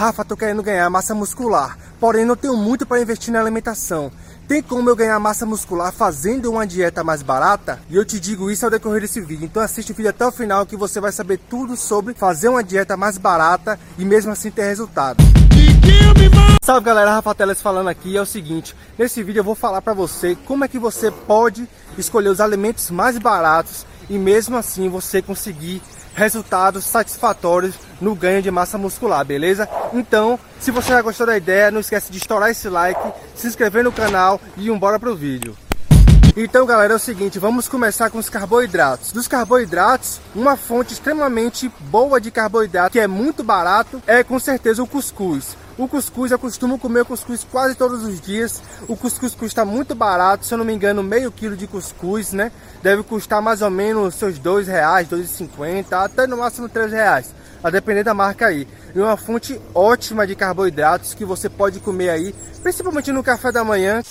Rafa, tô querendo ganhar massa muscular, porém não tenho muito para investir na alimentação. Tem como eu ganhar massa muscular fazendo uma dieta mais barata? E eu te digo isso ao decorrer desse vídeo. Então assiste o vídeo até o final que você vai saber tudo sobre fazer uma dieta mais barata e mesmo assim ter resultado. Salve galera, Rafa Teles falando aqui. É o seguinte, nesse vídeo eu vou falar para você como é que você pode escolher os alimentos mais baratos e mesmo assim você conseguir resultados satisfatórios no ganho de massa muscular, beleza? Então, se você já gostou da ideia, não esquece de estourar esse like, se inscrever no canal e embora pro vídeo. Então galera, é o seguinte, vamos começar com os carboidratos. Dos carboidratos, uma fonte extremamente boa de carboidrato, que é muito barato, é com certeza o cuscuz. O cuscuz, eu costumo comer cuscuz quase todos os dias. O cuscuz custa muito barato, se eu não me engano, meio quilo de cuscuz, né? Deve custar mais ou menos seus dois reais, dois e cinquenta, até no máximo três reais, a depender da marca aí. E uma fonte ótima de carboidratos que você pode comer aí, principalmente no café da manhã.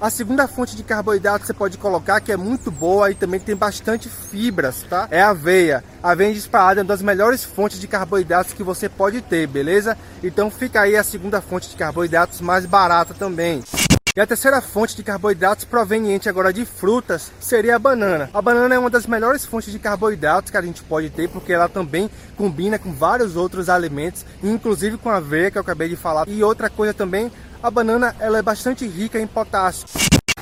A segunda fonte de carboidrato que você pode colocar, que é muito boa e também tem bastante fibras, tá? É a aveia. A aveia disparada é uma das melhores fontes de carboidratos que você pode ter, beleza? Então fica aí a segunda fonte de carboidratos mais barata também. E a terceira fonte de carboidratos proveniente agora de frutas seria a banana. A banana é uma das melhores fontes de carboidratos que a gente pode ter, porque ela também combina com vários outros alimentos, inclusive com a aveia que eu acabei de falar. E outra coisa também, a banana ela é bastante rica em potássio.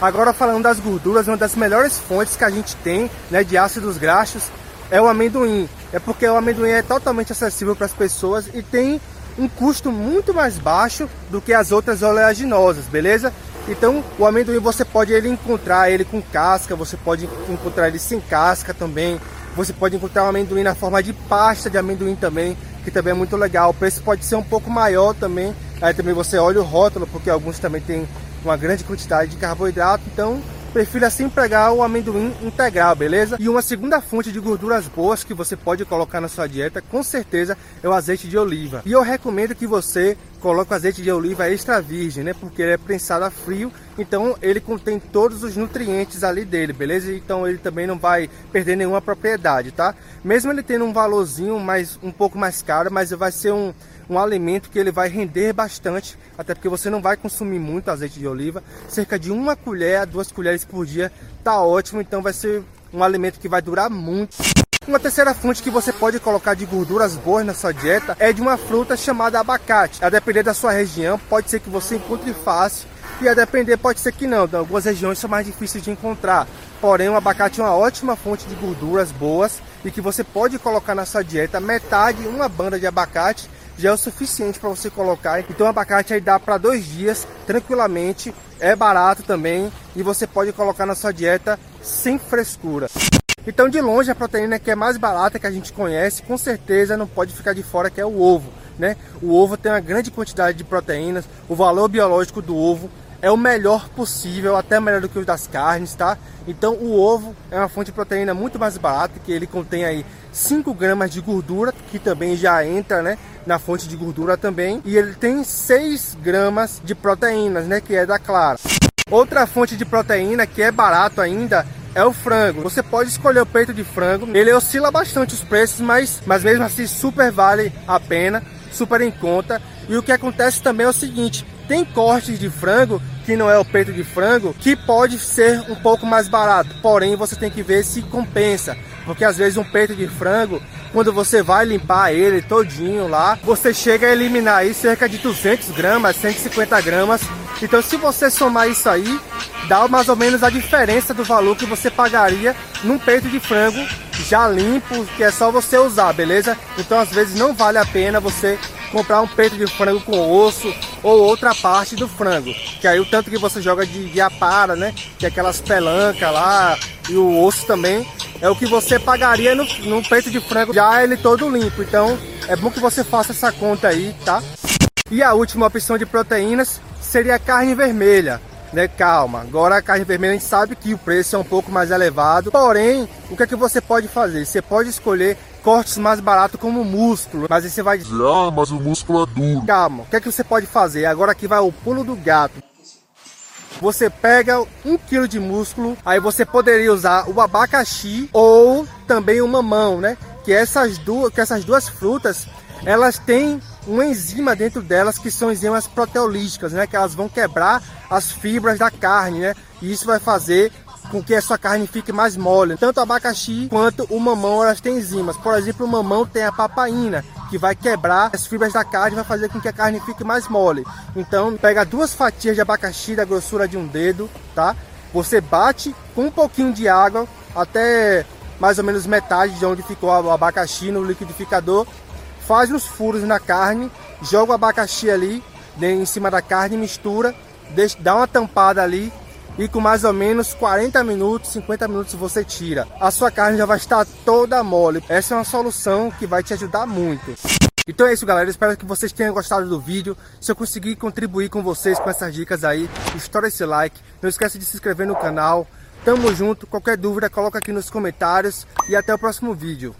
Agora falando das gorduras, uma das melhores fontes que a gente tem né, de ácidos graxos é o amendoim. É porque o amendoim é totalmente acessível para as pessoas e tem um custo muito mais baixo do que as outras oleaginosas, beleza? Então o amendoim você pode ele encontrar ele com casca, você pode encontrar ele sem casca também. Você pode encontrar o amendoim na forma de pasta de amendoim também, que também é muito legal. O preço pode ser um pouco maior também, Aí também você olha o rótulo, porque alguns também tem uma grande quantidade de carboidrato, então prefiro assim pegar o amendoim integral, beleza? E uma segunda fonte de gorduras boas que você pode colocar na sua dieta, com certeza, é o azeite de oliva. E eu recomendo que você coloque o azeite de oliva extra virgem, né? Porque ele é prensado a frio, então ele contém todos os nutrientes ali dele, beleza? Então ele também não vai perder nenhuma propriedade, tá? Mesmo ele tendo um valorzinho mais um pouco mais caro, mas vai ser um um alimento que ele vai render bastante, até porque você não vai consumir muito azeite de oliva, cerca de uma colher a duas colheres por dia tá ótimo, então vai ser um alimento que vai durar muito. Uma terceira fonte que você pode colocar de gorduras boas na sua dieta é de uma fruta chamada abacate. A depender da sua região, pode ser que você encontre fácil e a depender pode ser que não. Então, algumas regiões são mais difíceis de encontrar. Porém, o abacate é uma ótima fonte de gorduras boas e que você pode colocar na sua dieta metade, uma banda de abacate já é o suficiente para você colocar. Então o abacate aí dá para dois dias tranquilamente, é barato também e você pode colocar na sua dieta sem frescura. Então de longe a proteína que é mais barata que a gente conhece, com certeza não pode ficar de fora que é o ovo, né? O ovo tem uma grande quantidade de proteínas, o valor biológico do ovo é o melhor possível, até melhor do que o das carnes, tá? Então o ovo é uma fonte de proteína muito mais barata, que ele contém aí 5 gramas de gordura, que também já entra, né, na fonte de gordura também, e ele tem 6 gramas de proteínas, né, que é da clara. Outra fonte de proteína que é barato ainda é o frango. Você pode escolher o peito de frango. Ele oscila bastante os preços, mas, mas mesmo assim super vale a pena, super em conta. E o que acontece também é o seguinte, tem cortes de frango que não é o peito de frango, que pode ser um pouco mais barato, porém você tem que ver se compensa, porque às vezes um peito de frango, quando você vai limpar ele todinho lá, você chega a eliminar aí cerca de 200 gramas, 150 gramas, então se você somar isso aí, dá mais ou menos a diferença do valor que você pagaria num peito de frango já limpo, que é só você usar, beleza? Então às vezes não vale a pena você comprar um peito de frango com osso ou outra parte do frango. Que aí o tanto que você joga de, de apara, né? Que é aquelas pelancas lá e o osso também, é o que você pagaria no, no peito de frango já ele todo limpo. Então é bom que você faça essa conta aí, tá? E a última opção de proteínas seria carne vermelha. Né, calma, agora a carne vermelha a gente sabe que o preço é um pouco mais elevado, porém, o que é que você pode fazer? Você pode escolher cortes mais baratos como músculo. Mas aí você vai dizer, ah, mas o músculo é duro. Calma, o que é que você pode fazer? Agora aqui vai o pulo do gato. Você pega um quilo de músculo, aí você poderia usar o abacaxi ou também o mamão, né? Que essas duas, que essas duas frutas, elas têm uma enzima dentro delas que são enzimas proteolíticas, né? Que elas vão quebrar as fibras da carne, né? E isso vai fazer com que a sua carne fique mais mole. Tanto o abacaxi quanto o mamão elas têm enzimas. Por exemplo, o mamão tem a papaina, que vai quebrar as fibras da carne vai fazer com que a carne fique mais mole. Então, pega duas fatias de abacaxi da grossura de um dedo, tá? Você bate com um pouquinho de água até mais ou menos metade de onde ficou o abacaxi no liquidificador. Faz os furos na carne, joga o abacaxi ali né, em cima da carne, mistura, deixa, dá uma tampada ali e com mais ou menos 40 minutos, 50 minutos você tira. A sua carne já vai estar toda mole. Essa é uma solução que vai te ajudar muito. Então é isso galera, espero que vocês tenham gostado do vídeo. Se eu conseguir contribuir com vocês com essas dicas aí, estoura esse like. Não esqueça de se inscrever no canal. Tamo junto, qualquer dúvida coloca aqui nos comentários e até o próximo vídeo.